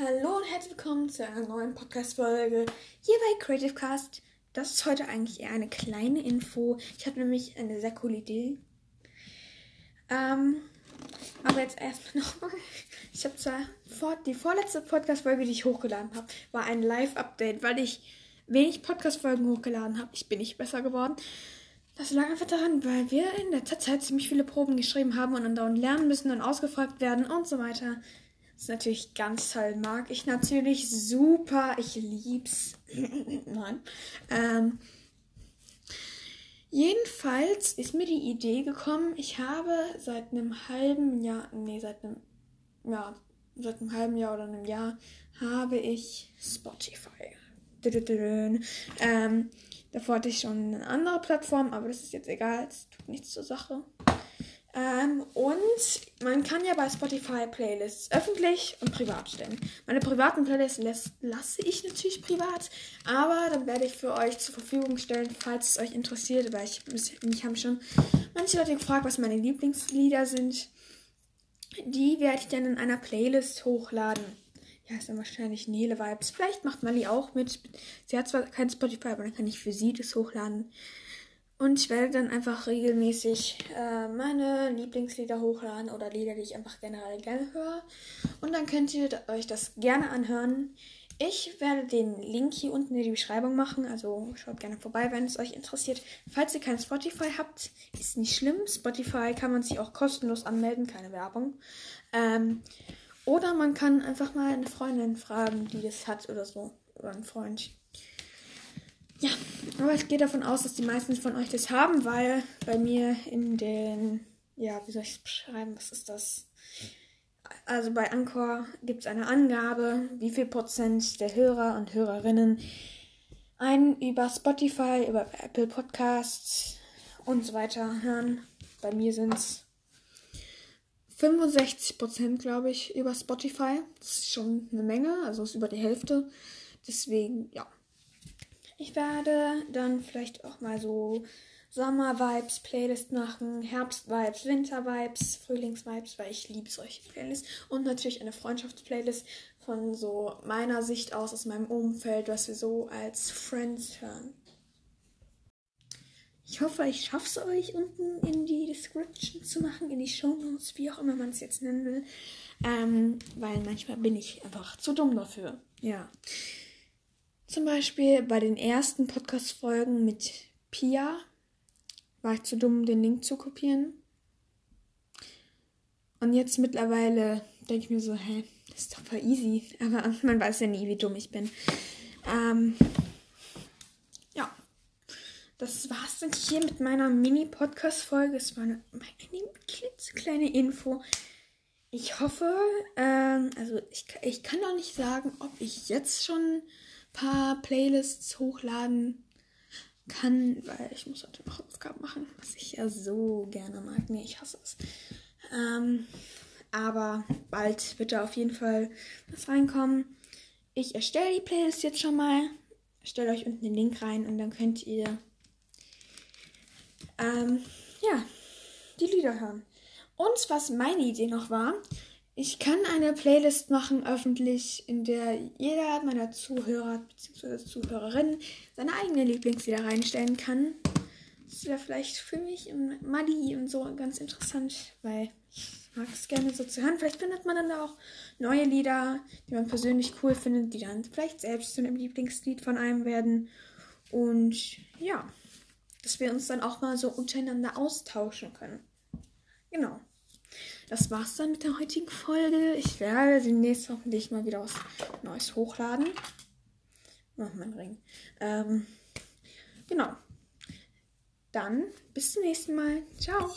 Hallo und herzlich willkommen zu einer neuen Podcast-Folge hier bei Creative Cast. Das ist heute eigentlich eher eine kleine Info. Ich habe nämlich eine sehr coole Idee. Ähm, aber jetzt erstmal nochmal. Ich habe zwar vor, die vorletzte Podcast-Folge, die ich hochgeladen habe, war ein Live-Update, weil ich wenig Podcast-Folgen hochgeladen habe. Ich bin nicht besser geworden. Das lag einfach daran, weil wir in letzter Zeit ziemlich viele Proben geschrieben haben und dann dauernd lernen müssen und ausgefragt werden und so weiter. Das ist natürlich ganz toll. Mag ich natürlich super. Ich lieb's. Nein. Ähm, jedenfalls ist mir die Idee gekommen, ich habe seit einem halben Jahr, nee, seit einem, ja, seit einem halben Jahr oder einem Jahr habe ich Spotify. Ähm, davor hatte ich schon eine andere Plattform, aber das ist jetzt egal, es tut nichts zur Sache. Ähm, und man kann ja bei Spotify Playlists öffentlich und privat stellen. Meine privaten Playlists lässt, lasse ich natürlich privat, aber dann werde ich für euch zur Verfügung stellen, falls es euch interessiert, weil ich mich haben schon manche Leute gefragt, was meine Lieblingslieder sind. Die werde ich dann in einer Playlist hochladen. Ja, ist dann wahrscheinlich Nele Vibes. Vielleicht macht Mali auch mit. Sie hat zwar kein Spotify, aber dann kann ich für sie das hochladen. Und ich werde dann einfach regelmäßig äh, meine Lieblingslieder hochladen oder Lieder, die ich einfach generell gerne höre. Und dann könnt ihr euch das gerne anhören. Ich werde den Link hier unten in die Beschreibung machen, also schaut gerne vorbei, wenn es euch interessiert. Falls ihr kein Spotify habt, ist nicht schlimm. Spotify kann man sich auch kostenlos anmelden, keine Werbung. Ähm, oder man kann einfach mal eine Freundin fragen, die das hat oder so. Oder einen Freund. Ja, aber ich gehe davon aus, dass die meisten von euch das haben, weil bei mir in den, ja, wie soll ich es beschreiben, was ist das? Also bei Anchor gibt es eine Angabe, wie viel Prozent der Hörer und Hörerinnen einen über Spotify, über Apple Podcasts und so weiter hören. Bei mir sind es 65 Prozent, glaube ich, über Spotify. Das ist schon eine Menge, also ist über die Hälfte. Deswegen, ja. Ich werde dann vielleicht auch mal so Sommer-Vibes, Playlist machen, Herbst-Vibes, Winter-Vibes, Frühlings-Vibes, weil ich liebe solche Playlists. Und natürlich eine Freundschafts-Playlist von so meiner Sicht aus, aus meinem Umfeld, was wir so als Friends hören. Ich hoffe, ich schaffe es euch unten in die Description zu machen, in die Show Notes, wie auch immer man es jetzt nennen will. Ähm, weil manchmal bin ich einfach zu dumm dafür. Ja. Zum Beispiel bei den ersten Podcast-Folgen mit Pia war ich zu dumm, den Link zu kopieren. Und jetzt mittlerweile denke ich mir so, hä, das ist doch voll easy. Aber man weiß ja nie, wie dumm ich bin. Ähm, ja. Das war's dann hier mit meiner Mini-Podcast-Folge. Es war eine, eine klitzekleine Info. Ich hoffe, ähm, also ich, ich kann auch nicht sagen, ob ich jetzt schon paar Playlists hochladen kann, weil ich muss heute noch Aufgaben machen, was ich ja so gerne mag. Nee, ich hasse es. Ähm, aber bald wird da auf jeden Fall was reinkommen. Ich erstelle die Playlist jetzt schon mal. Stelle euch unten den Link rein und dann könnt ihr ähm, ja, die Lieder hören. Und was meine Idee noch war, ich kann eine Playlist machen öffentlich, in der jeder meiner Zuhörer bzw. Zuhörerinnen seine eigene Lieblingslieder reinstellen kann. Das wäre vielleicht für mich und Madi und so ganz interessant, weil ich mag es gerne so zu hören. Vielleicht findet man dann da auch neue Lieder, die man persönlich cool findet, die dann vielleicht selbst zu einem Lieblingslied von einem werden. Und ja, dass wir uns dann auch mal so untereinander austauschen können. Genau das war's dann mit der heutigen Folge. Ich werde demnächst hoffentlich mal wieder was Neues hochladen. Oh, mein Ring. Ähm, genau. Dann bis zum nächsten Mal. Ciao.